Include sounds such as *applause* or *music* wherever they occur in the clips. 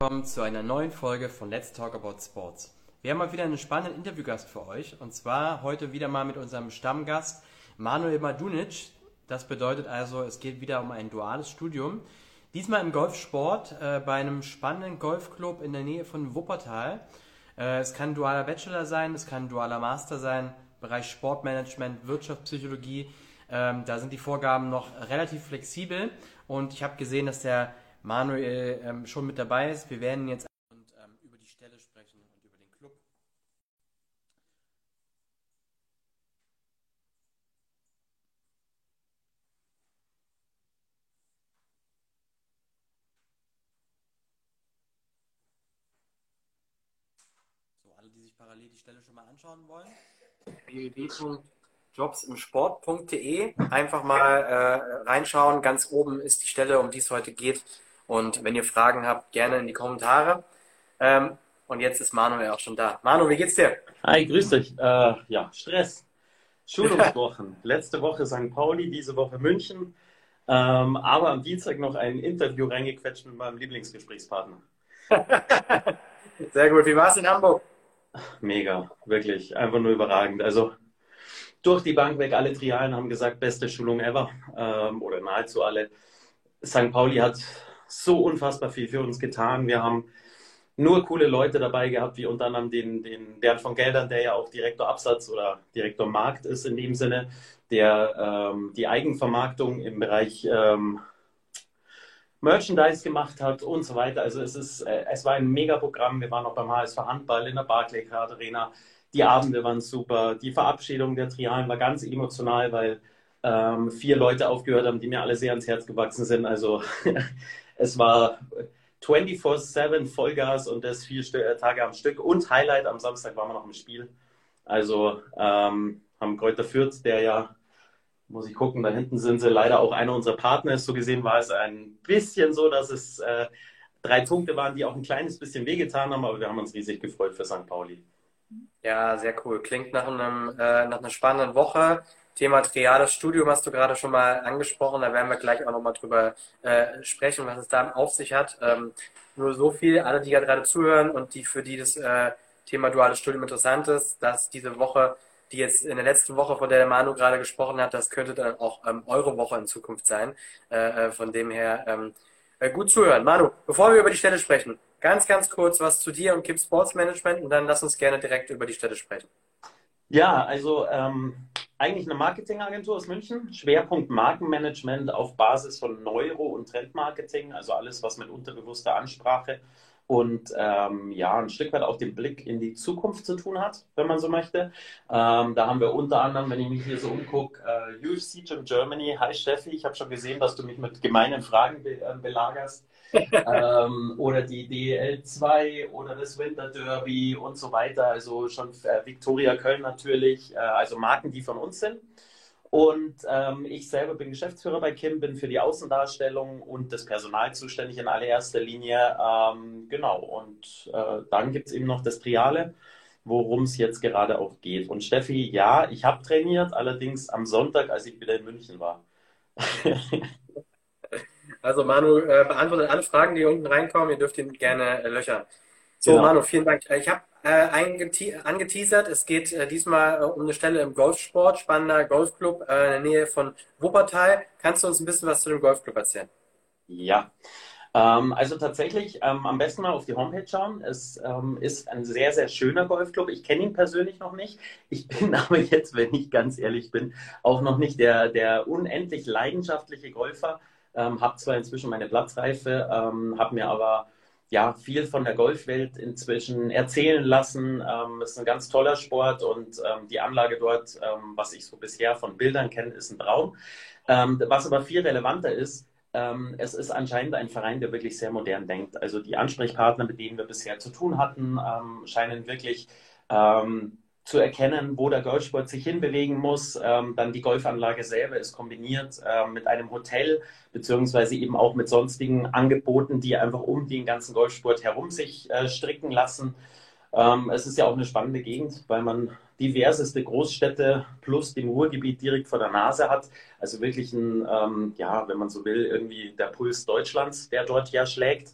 willkommen zu einer neuen Folge von Let's Talk About Sports. Wir haben mal wieder einen spannenden Interviewgast für euch und zwar heute wieder mal mit unserem Stammgast Manuel Madunic. Das bedeutet also, es geht wieder um ein duales Studium. Diesmal im Golfsport äh, bei einem spannenden Golfclub in der Nähe von Wuppertal. Äh, es kann dualer Bachelor sein, es kann dualer Master sein, Bereich Sportmanagement, Wirtschaftspsychologie. Ähm, da sind die Vorgaben noch relativ flexibel und ich habe gesehen, dass der Manuel ähm, schon mit dabei ist. Wir werden jetzt und, ähm, über die Stelle sprechen und über den Club. So, alle, die sich parallel die Stelle schon mal anschauen wollen. www.jobsimsport.de einfach mal äh, reinschauen. Ganz oben ist die Stelle, um die es heute geht. Und wenn ihr Fragen habt, gerne in die Kommentare. Ähm, und jetzt ist Manuel auch schon da. Manu, wie geht's dir? Hi, grüß dich. Äh, ja, Stress. Schulungswochen. Letzte Woche St. Pauli, diese Woche München. Ähm, aber am Dienstag noch ein Interview reingequetscht mit meinem Lieblingsgesprächspartner. *laughs* Sehr gut. Wie war es in Hamburg? Mega, wirklich. Einfach nur überragend. Also durch die Bank weg, alle Trialen haben gesagt, beste Schulung ever. Ähm, oder nahezu alle. St. Pauli hat so unfassbar viel für uns getan. Wir haben nur coole Leute dabei gehabt, wie unter anderem den, den Bernd von Geldern, der ja auch Direktor Absatz oder Direktor Markt ist in dem Sinne, der ähm, die Eigenvermarktung im Bereich ähm, Merchandise gemacht hat und so weiter. Also es, ist, äh, es war ein Megaprogramm. Wir waren auch beim HSV Handball in der Barclaycard Arena. Die Abende waren super. Die Verabschiedung der Trialen war ganz emotional, weil ähm, vier Leute aufgehört haben, die mir alle sehr ans Herz gewachsen sind. Also *laughs* es war 24-7 Vollgas und das vier äh, Tage am Stück. Und Highlight am Samstag waren wir noch im Spiel. Also ähm, haben Kräuter Fürth, der ja, muss ich gucken, da hinten sind sie leider auch einer unserer Partner. So gesehen war es ein bisschen so, dass es äh, drei Punkte waren, die auch ein kleines bisschen wehgetan haben, aber wir haben uns riesig gefreut für St. Pauli. Ja, sehr cool. Klingt nach, einem, äh, nach einer spannenden Woche. Thema triades Studium hast du gerade schon mal angesprochen. Da werden wir gleich auch nochmal drüber äh, sprechen, was es da auf sich hat. Ähm, nur so viel, alle, die gerade zuhören und die für die das äh, Thema duales Studium interessant ist, dass diese Woche, die jetzt in der letzten Woche, von der der Manu gerade gesprochen hat, das könnte dann auch ähm, eure Woche in Zukunft sein. Äh, äh von dem her ähm, äh, gut zuhören. Manu, bevor wir über die Stelle sprechen, ganz, ganz kurz was zu dir und Kip Sports Management und dann lass uns gerne direkt über die Stelle sprechen. Ja, also ähm, eigentlich eine Marketingagentur aus München. Schwerpunkt Markenmanagement auf Basis von Neuro- und Trendmarketing, also alles, was mit unterbewusster Ansprache und ähm, ja, ein Stück weit auch den Blick in die Zukunft zu tun hat, wenn man so möchte. Ähm, da haben wir unter anderem, wenn ich mich hier so umgucke, äh, UFC Gym Germany. Hi Steffi, ich habe schon gesehen, dass du mich mit gemeinen Fragen be äh, belagerst. *laughs* ähm, oder die DL 2 oder das Winter Derby und so weiter. Also schon äh, Victoria Köln natürlich, äh, also Marken, die von uns sind. Und ähm, ich selber bin Geschäftsführer bei Kim, bin für die Außendarstellung und das Personal zuständig in allererster Linie. Ähm, genau, und äh, dann gibt es eben noch das Triale, worum es jetzt gerade auch geht. Und Steffi, ja, ich habe trainiert, allerdings am Sonntag, als ich wieder in München war. *laughs* also Manu äh, beantwortet alle Fragen, die unten reinkommen. Ihr dürft ihn gerne äh, löchern. So, genau. Manu, vielen Dank. Ich habe äh, angeteasert. Es geht äh, diesmal äh, um eine Stelle im Golfsport, spannender Golfclub äh, in der Nähe von Wuppertal. Kannst du uns ein bisschen was zu dem Golfclub erzählen? Ja. Ähm, also tatsächlich ähm, am besten mal auf die Homepage schauen. Es ähm, ist ein sehr, sehr schöner Golfclub. Ich kenne ihn persönlich noch nicht. Ich *laughs* bin aber jetzt, wenn ich ganz ehrlich bin, auch noch nicht der, der unendlich leidenschaftliche Golfer. Ähm, habe zwar inzwischen meine Platzreife, ähm, habe mir aber ja, viel von der Golfwelt inzwischen erzählen lassen. Ähm, es ist ein ganz toller Sport und ähm, die Anlage dort, ähm, was ich so bisher von Bildern kenne, ist ein Traum. Ähm, was aber viel relevanter ist, ähm, es ist anscheinend ein Verein, der wirklich sehr modern denkt. Also die Ansprechpartner, mit denen wir bisher zu tun hatten, ähm, scheinen wirklich zu erkennen, wo der Golfsport sich hinbewegen muss. Ähm, dann die Golfanlage selber ist kombiniert äh, mit einem Hotel, beziehungsweise eben auch mit sonstigen Angeboten, die einfach um den ganzen Golfsport herum sich äh, stricken lassen. Ähm, es ist ja auch eine spannende Gegend, weil man diverseste Großstädte plus dem Ruhrgebiet direkt vor der Nase hat. Also wirklich ein, ähm, ja, wenn man so will, irgendwie der Puls Deutschlands, der dort ja schlägt.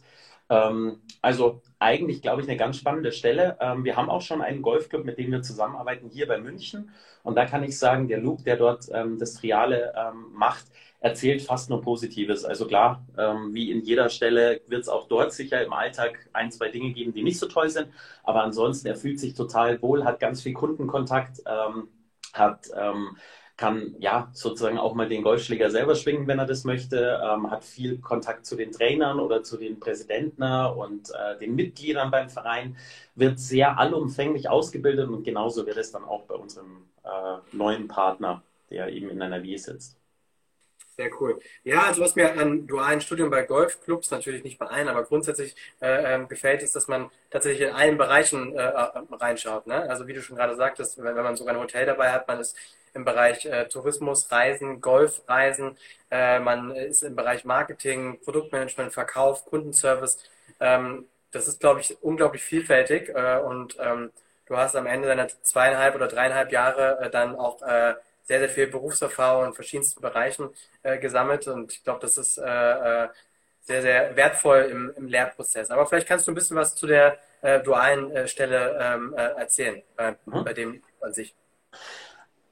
Ähm, also eigentlich, glaube ich, eine ganz spannende Stelle. Ähm, wir haben auch schon einen Golfclub, mit dem wir zusammenarbeiten, hier bei München. Und da kann ich sagen, der Luke, der dort ähm, das Triale ähm, macht, erzählt fast nur Positives. Also klar, ähm, wie in jeder Stelle wird es auch dort sicher im Alltag ein, zwei Dinge geben, die nicht so toll sind. Aber ansonsten, er fühlt sich total wohl, hat ganz viel Kundenkontakt, ähm, hat kann ja sozusagen auch mal den Golfschläger selber schwingen, wenn er das möchte, ähm, hat viel Kontakt zu den Trainern oder zu den Präsidenten und äh, den Mitgliedern beim Verein, wird sehr allumfänglich ausgebildet und genauso wird es dann auch bei unserem äh, neuen Partner, der eben in einer W sitzt. Sehr cool. Ja, also was mir an dualen Studium bei Golfclubs, natürlich nicht bei allen, aber grundsätzlich äh, ähm, gefällt, ist, dass man tatsächlich in allen Bereichen äh, äh, reinschaut. Ne? Also wie du schon gerade sagtest, wenn, wenn, man sogar ein Hotel dabei hat, man ist im Bereich äh, Tourismus, Reisen, Golfreisen, äh, man ist im Bereich Marketing, Produktmanagement, Verkauf, Kundenservice. Ähm, das ist, glaube ich, unglaublich vielfältig äh, und ähm, du hast am Ende deiner zweieinhalb oder dreieinhalb Jahre dann auch sehr, sehr viel Berufserfahrung in verschiedensten Bereichen äh, gesammelt und ich glaube, das ist äh, äh, sehr, sehr wertvoll im, im, Lehrprozess. Aber vielleicht kannst du ein bisschen was zu der äh, dualen äh, Stelle ähm, äh, erzählen, mhm. bei dem an sich.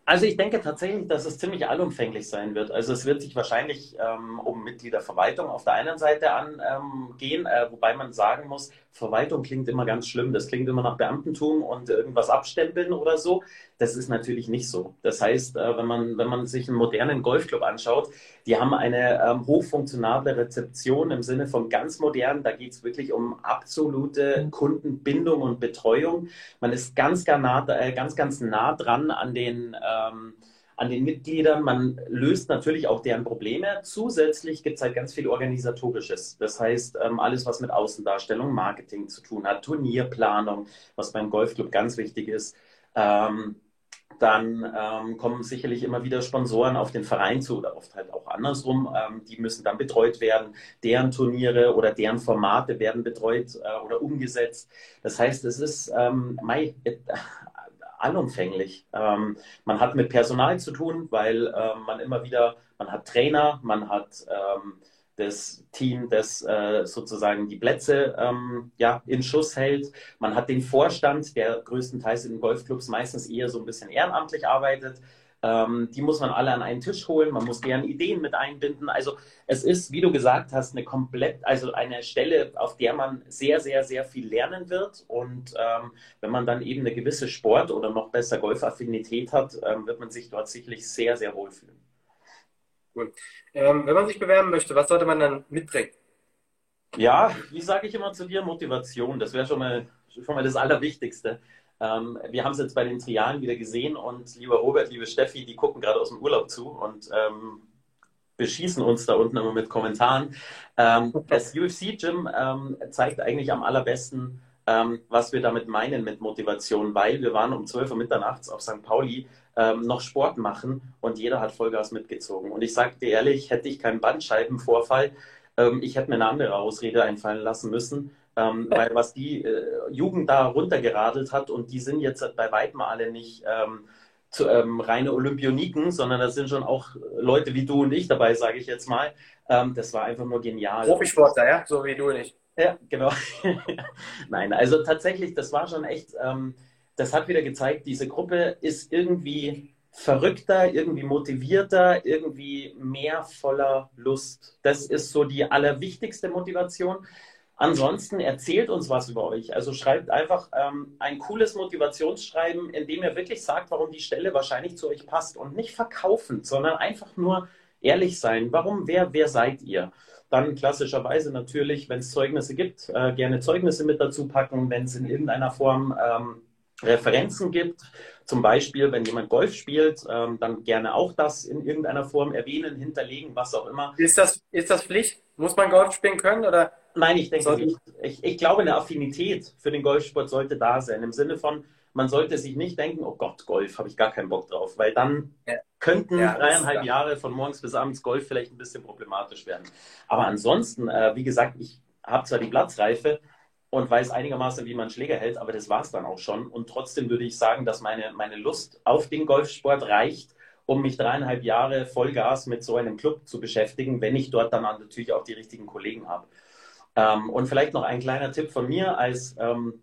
Also ich denke tatsächlich, dass es ziemlich allumfänglich sein wird. Also es wird sich wahrscheinlich ähm, um Mitgliederverwaltung auf der einen Seite angehen, ähm, wobei man sagen muss, Verwaltung klingt immer ganz schlimm. Das klingt immer nach Beamtentum und irgendwas abstempeln oder so. Das ist natürlich nicht so. Das heißt, äh, wenn man, wenn man sich einen modernen Golfclub anschaut, die haben eine ähm, hochfunktionable Rezeption im Sinne von ganz modern. Da geht es wirklich um absolute Kundenbindung und Betreuung. Man ist ganz, ganz nah, äh, ganz, ganz nah dran an den ähm, an den Mitgliedern. Man löst natürlich auch deren Probleme. Zusätzlich gibt es halt ganz viel Organisatorisches. Das heißt, ähm, alles, was mit Außendarstellung, Marketing zu tun hat, Turnierplanung, was beim Golfclub ganz wichtig ist. Ähm, dann ähm, kommen sicherlich immer wieder Sponsoren auf den Verein zu oder oft halt auch andersrum. Ähm, die müssen dann betreut werden. Deren Turniere oder deren Formate werden betreut äh, oder umgesetzt. Das heißt, es ist ähm, allumfänglich. Ähm, man hat mit Personal zu tun, weil äh, man immer wieder, man hat Trainer, man hat ähm, das Team, das äh, sozusagen die Plätze ähm, ja, in Schuss hält. Man hat den Vorstand, der größtenteils in Golfclubs meistens eher so ein bisschen ehrenamtlich arbeitet. Ähm, die muss man alle an einen Tisch holen. Man muss deren Ideen mit einbinden. Also es ist, wie du gesagt hast, eine komplett, also eine Stelle, auf der man sehr, sehr, sehr viel lernen wird. Und ähm, wenn man dann eben eine gewisse Sport- oder noch besser Golfaffinität hat, ähm, wird man sich dort sicherlich sehr, sehr wohlfühlen. Cool. Ähm, wenn man sich bewerben möchte, was sollte man dann mitbringen? Ja, wie sage ich immer zu dir, Motivation. Das wäre schon mal, schon mal das Allerwichtigste. Ähm, wir haben es jetzt bei den Trialen wieder gesehen und lieber Robert, liebe Steffi, die gucken gerade aus dem Urlaub zu und ähm, beschießen uns da unten immer mit Kommentaren. Ähm, das UFC-Gym ähm, zeigt eigentlich am allerbesten, ähm, was wir damit meinen mit Motivation, weil wir waren um 12 Uhr mitternachts auf St. Pauli ähm, noch Sport machen und jeder hat Vollgas mitgezogen. Und ich dir ehrlich, hätte ich keinen Bandscheibenvorfall, ich hätte mir eine andere Ausrede einfallen lassen müssen ähm, *laughs* weil was die äh, Jugend da runtergeradelt hat und die sind jetzt bei weitem alle nicht ähm, zu, ähm, reine Olympioniken, sondern da sind schon auch Leute wie du und ich dabei, sage ich jetzt mal. Ähm, das war einfach nur genial. Profisportler, ja, so wie du und ich. Ja, genau. *laughs* Nein, also tatsächlich, das war schon echt, ähm, das hat wieder gezeigt, diese Gruppe ist irgendwie verrückter, irgendwie motivierter, irgendwie mehr voller Lust. Das ist so die allerwichtigste Motivation. Ansonsten erzählt uns was über euch. Also schreibt einfach ähm, ein cooles Motivationsschreiben, in dem ihr wirklich sagt, warum die Stelle wahrscheinlich zu euch passt und nicht verkaufen, sondern einfach nur ehrlich sein. Warum, wer, wer seid ihr? Dann klassischerweise natürlich, wenn es Zeugnisse gibt, äh, gerne Zeugnisse mit dazu packen, wenn es in irgendeiner Form ähm, Referenzen gibt. Zum Beispiel, wenn jemand Golf spielt, ähm, dann gerne auch das in irgendeiner Form erwähnen, hinterlegen, was auch immer. Ist das, ist das Pflicht? Muss man Golf spielen können oder? Nein, ich denke nicht. Ich, ich glaube, eine Affinität für den Golfsport sollte da sein. Im Sinne von, man sollte sich nicht denken, oh Gott, Golf, habe ich gar keinen Bock drauf, weil dann ja. könnten ja, dreieinhalb Jahre von morgens bis abends Golf vielleicht ein bisschen problematisch werden. Aber ansonsten, äh, wie gesagt, ich habe zwar die Platzreife und weiß einigermaßen, wie man Schläger hält, aber das war es dann auch schon. Und trotzdem würde ich sagen, dass meine, meine Lust auf den Golfsport reicht, um mich dreieinhalb Jahre Vollgas mit so einem Club zu beschäftigen, wenn ich dort dann natürlich auch die richtigen Kollegen habe. Ähm, und vielleicht noch ein kleiner Tipp von mir als ähm,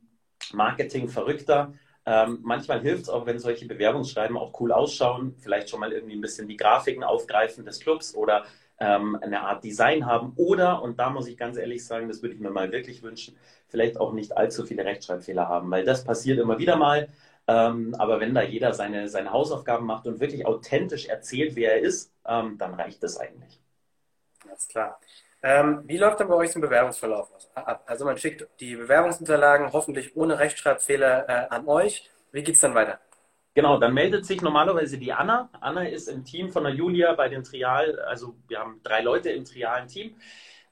Marketing-Verrückter. Ähm, manchmal hilft es auch, wenn solche Bewerbungsschreiben auch cool ausschauen, vielleicht schon mal irgendwie ein bisschen die Grafiken aufgreifen des Clubs oder ähm, eine Art Design haben oder, und da muss ich ganz ehrlich sagen, das würde ich mir mal wirklich wünschen, vielleicht auch nicht allzu viele Rechtschreibfehler haben, weil das passiert immer wieder mal. Ähm, aber wenn da jeder seine, seine Hausaufgaben macht und wirklich authentisch erzählt, wer er ist, ähm, dann reicht das eigentlich. Alles klar. Ähm, wie läuft dann bei euch so ein Bewerbungsverlauf ab? Also man schickt die Bewerbungsunterlagen hoffentlich ohne Rechtschreibfehler äh, an euch. Wie geht es dann weiter? Genau, dann meldet sich normalerweise die Anna. Anna ist im Team von der Julia bei den Trial, also wir haben drei Leute im trialen Team.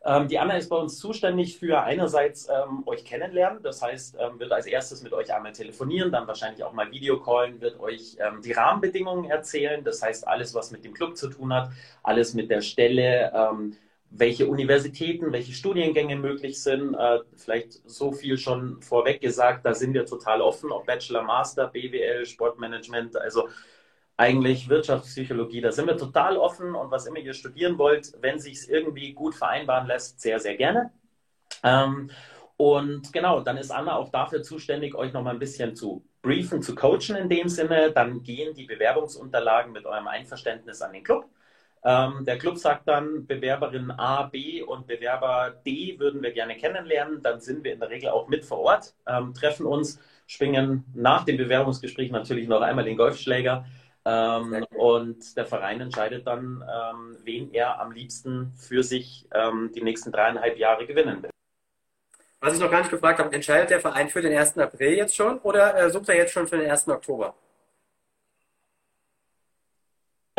Ähm, die Anna ist bei uns zuständig für einerseits ähm, euch kennenlernen, das heißt, ähm, wird als erstes mit euch einmal telefonieren, dann wahrscheinlich auch mal Videocallen, wird euch ähm, die Rahmenbedingungen erzählen, das heißt alles, was mit dem Club zu tun hat, alles mit der Stelle, ähm, welche Universitäten, welche Studiengänge möglich sind. Äh, vielleicht so viel schon vorweg gesagt, da sind wir total offen, ob Bachelor, Master, BWL, Sportmanagement, also eigentlich Wirtschaftspsychologie, da sind wir total offen und was immer ihr studieren wollt, wenn sich es irgendwie gut vereinbaren lässt, sehr, sehr gerne. Ähm, und genau, dann ist Anna auch dafür zuständig, euch noch mal ein bisschen zu briefen, zu coachen in dem Sinne. Dann gehen die Bewerbungsunterlagen mit eurem Einverständnis an den Club. Ähm, der Club sagt dann, Bewerberin A, B und Bewerber D würden wir gerne kennenlernen. Dann sind wir in der Regel auch mit vor Ort, ähm, treffen uns, schwingen nach dem Bewerbungsgespräch natürlich noch einmal den Golfschläger ähm, und der Verein entscheidet dann, ähm, wen er am liebsten für sich ähm, die nächsten dreieinhalb Jahre gewinnen will. Was ich noch gar nicht gefragt habe, entscheidet der Verein für den 1. April jetzt schon oder äh, sucht er jetzt schon für den 1. Oktober?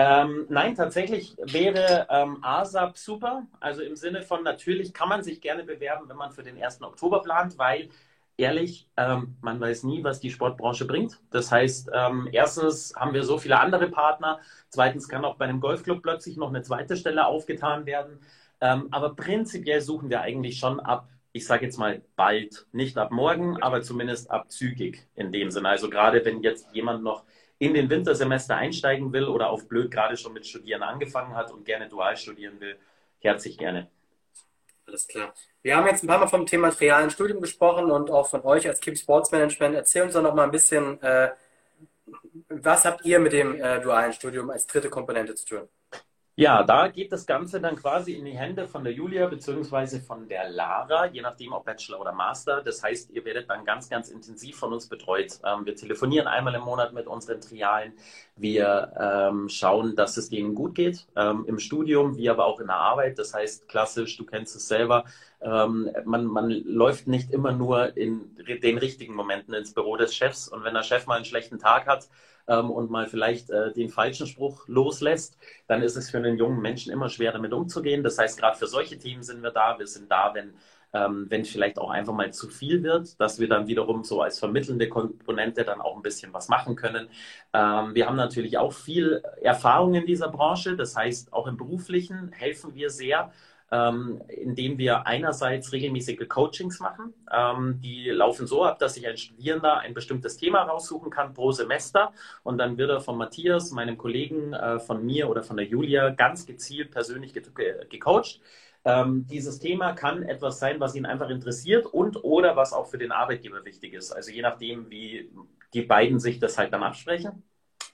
Ähm, nein, tatsächlich wäre ähm, ASAP super. Also im Sinne von, natürlich kann man sich gerne bewerben, wenn man für den 1. Oktober plant, weil ehrlich, ähm, man weiß nie, was die Sportbranche bringt. Das heißt, ähm, erstens haben wir so viele andere Partner, zweitens kann auch bei einem Golfclub plötzlich noch eine zweite Stelle aufgetan werden. Ähm, aber prinzipiell suchen wir eigentlich schon ab, ich sage jetzt mal bald, nicht ab morgen, aber zumindest ab zügig in dem Sinne. Also gerade wenn jetzt jemand noch in den Wintersemester einsteigen will oder auf blöd gerade schon mit Studieren angefangen hat und gerne dual studieren will, herzlich gerne. Alles klar. Wir haben jetzt ein paar Mal vom Thema trialen Studium gesprochen und auch von euch als Keep Sports Management. Erzähl uns doch noch mal ein bisschen, äh, was habt ihr mit dem äh, dualen Studium als dritte Komponente zu tun? Ja, da geht das Ganze dann quasi in die Hände von der Julia bzw. von der Lara, je nachdem ob Bachelor oder Master. Das heißt, ihr werdet dann ganz, ganz intensiv von uns betreut. Ähm, wir telefonieren einmal im Monat mit unseren Trialen. Wir ähm, schauen, dass es denen gut geht ähm, im Studium, wie aber auch in der Arbeit. Das heißt, klassisch, du kennst es selber, ähm, man, man läuft nicht immer nur in den richtigen Momenten ins Büro des Chefs. Und wenn der Chef mal einen schlechten Tag hat, ähm, und mal vielleicht äh, den falschen Spruch loslässt, dann ist es für einen jungen Menschen immer schwer damit umzugehen. Das heißt, gerade für solche Themen sind wir da. Wir sind da, wenn ähm, wenn vielleicht auch einfach mal zu viel wird, dass wir dann wiederum so als vermittelnde Komponente dann auch ein bisschen was machen können. Ähm, wir haben natürlich auch viel Erfahrung in dieser Branche, das heißt auch im beruflichen helfen wir sehr ähm, indem wir einerseits regelmäßige Coachings machen. Ähm, die laufen so ab, dass sich ein Studierender ein bestimmtes Thema raussuchen kann pro Semester und dann wird er von Matthias, meinem Kollegen, äh, von mir oder von der Julia ganz gezielt persönlich ge ge gecoacht. Ähm, dieses Thema kann etwas sein, was ihn einfach interessiert und oder was auch für den Arbeitgeber wichtig ist. Also je nachdem, wie die beiden sich das halt dann absprechen.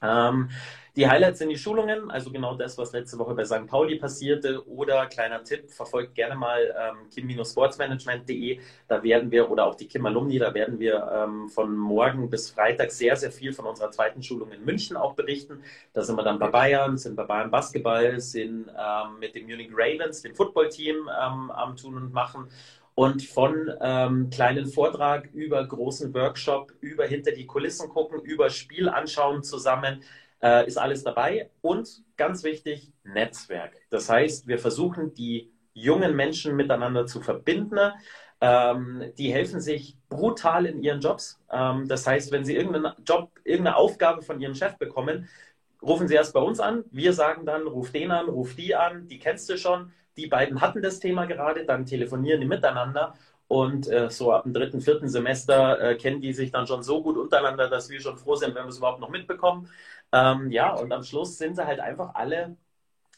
Ähm, die Highlights sind die Schulungen, also genau das, was letzte Woche bei St. Pauli passierte. Oder kleiner Tipp, verfolgt gerne mal ähm, kim-sportsmanagement.de. Da werden wir, oder auch die Kim Alumni, da werden wir ähm, von morgen bis Freitag sehr, sehr viel von unserer zweiten Schulung in München auch berichten. Da sind wir dann bei Bayern, sind bei Bayern Basketball, sind ähm, mit dem Munich Ravens, dem Footballteam, ähm, am Tun und Machen und von ähm, kleinen Vortrag über großen Workshop, über hinter die Kulissen gucken, über Spiel anschauen zusammen äh, ist alles dabei. Und ganz wichtig, Netzwerk. Das heißt, wir versuchen, die jungen Menschen miteinander zu verbinden. Ähm, die helfen sich brutal in ihren Jobs. Ähm, das heißt, wenn sie irgendeinen Job, irgendeine Aufgabe von ihrem Chef bekommen, rufen sie erst bei uns an. Wir sagen dann, ruf den an, ruf die an, die kennst du schon. Die beiden hatten das Thema gerade, dann telefonieren die miteinander und äh, so ab dem dritten, vierten Semester äh, kennen die sich dann schon so gut untereinander, dass wir schon froh sind, wenn wir es überhaupt noch mitbekommen. Ähm, ja, und am Schluss sind sie halt einfach alle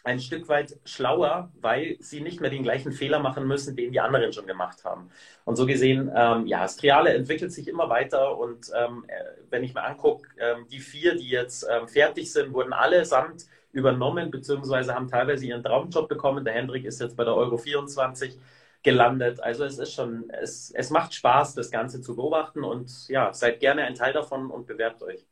ein Stück weit schlauer, weil sie nicht mehr den gleichen Fehler machen müssen, den die anderen schon gemacht haben. Und so gesehen, ähm, ja, Striale entwickelt sich immer weiter und ähm, äh, wenn ich mir angucke, ähm, die vier, die jetzt ähm, fertig sind, wurden allesamt übernommen, beziehungsweise haben teilweise ihren Traumjob bekommen. Der Hendrik ist jetzt bei der Euro 24 gelandet. Also es ist schon, es, es macht Spaß, das Ganze zu beobachten und ja, seid gerne ein Teil davon und bewerbt euch.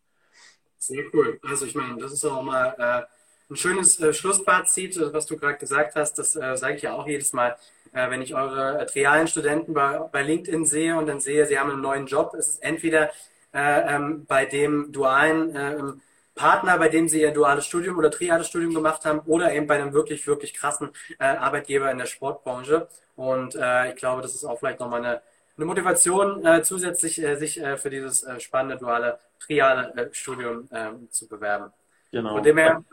Sehr cool. Also ich meine, das ist auch mal äh ein schönes äh, Schlussfazit, äh, was du gerade gesagt hast. Das äh, sage ich ja auch jedes Mal, äh, wenn ich eure äh, trialen Studenten bei, bei LinkedIn sehe und dann sehe, sie haben einen neuen Job. Es ist entweder äh, ähm, bei dem dualen ähm, Partner, bei dem sie ihr duales Studium oder triales Studium gemacht haben, oder eben bei einem wirklich, wirklich krassen Arbeitgeber in der Sportbranche. Und ich glaube, das ist auch vielleicht nochmal eine, eine Motivation, zusätzlich sich für dieses spannende duale triale Studium ähm, zu bewerben. Genau. Von dem her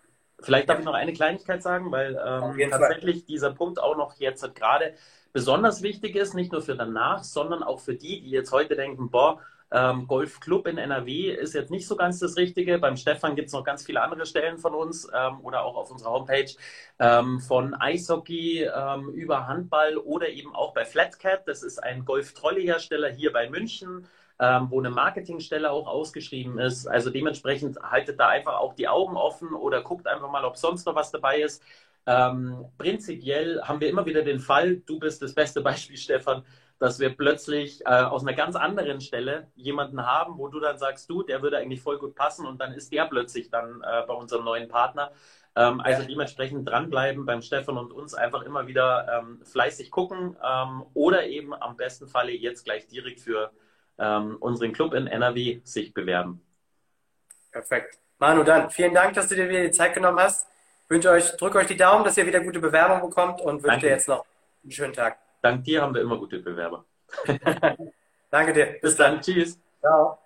Vielleicht darf ich noch eine Kleinigkeit sagen, weil ähm, tatsächlich Fall. dieser Punkt auch noch jetzt gerade besonders wichtig ist, nicht nur für danach, sondern auch für die, die jetzt heute denken, boah, ähm, Golfclub in NRW ist jetzt nicht so ganz das Richtige. Beim Stefan gibt es noch ganz viele andere Stellen von uns ähm, oder auch auf unserer Homepage ähm, von Eishockey ähm, über Handball oder eben auch bei Flatcat. Das ist ein Golf-Trolley-Hersteller hier bei München ähm, wo eine Marketingstelle auch ausgeschrieben ist. Also dementsprechend haltet da einfach auch die Augen offen oder guckt einfach mal, ob sonst noch was dabei ist. Ähm, prinzipiell haben wir immer wieder den Fall, du bist das beste *laughs* Beispiel, Stefan, dass wir plötzlich äh, aus einer ganz anderen Stelle jemanden haben, wo du dann sagst, du, der würde eigentlich voll gut passen und dann ist der plötzlich dann äh, bei unserem neuen Partner. Ähm, also dementsprechend dranbleiben beim Stefan und uns einfach immer wieder ähm, fleißig gucken ähm, oder eben am besten Falle jetzt gleich direkt für ähm, unseren Club in NRW sich bewerben. Perfekt. Manu, dann vielen Dank, dass du dir wieder die Zeit genommen hast. Ich wünsche euch, drücke euch die Daumen, dass ihr wieder gute Bewerbung bekommt und wünsche dir jetzt noch einen schönen Tag. Dank dir haben wir immer gute Bewerber. *laughs* *laughs* Danke dir. Bis, Bis dann. dann. Tschüss. Ciao.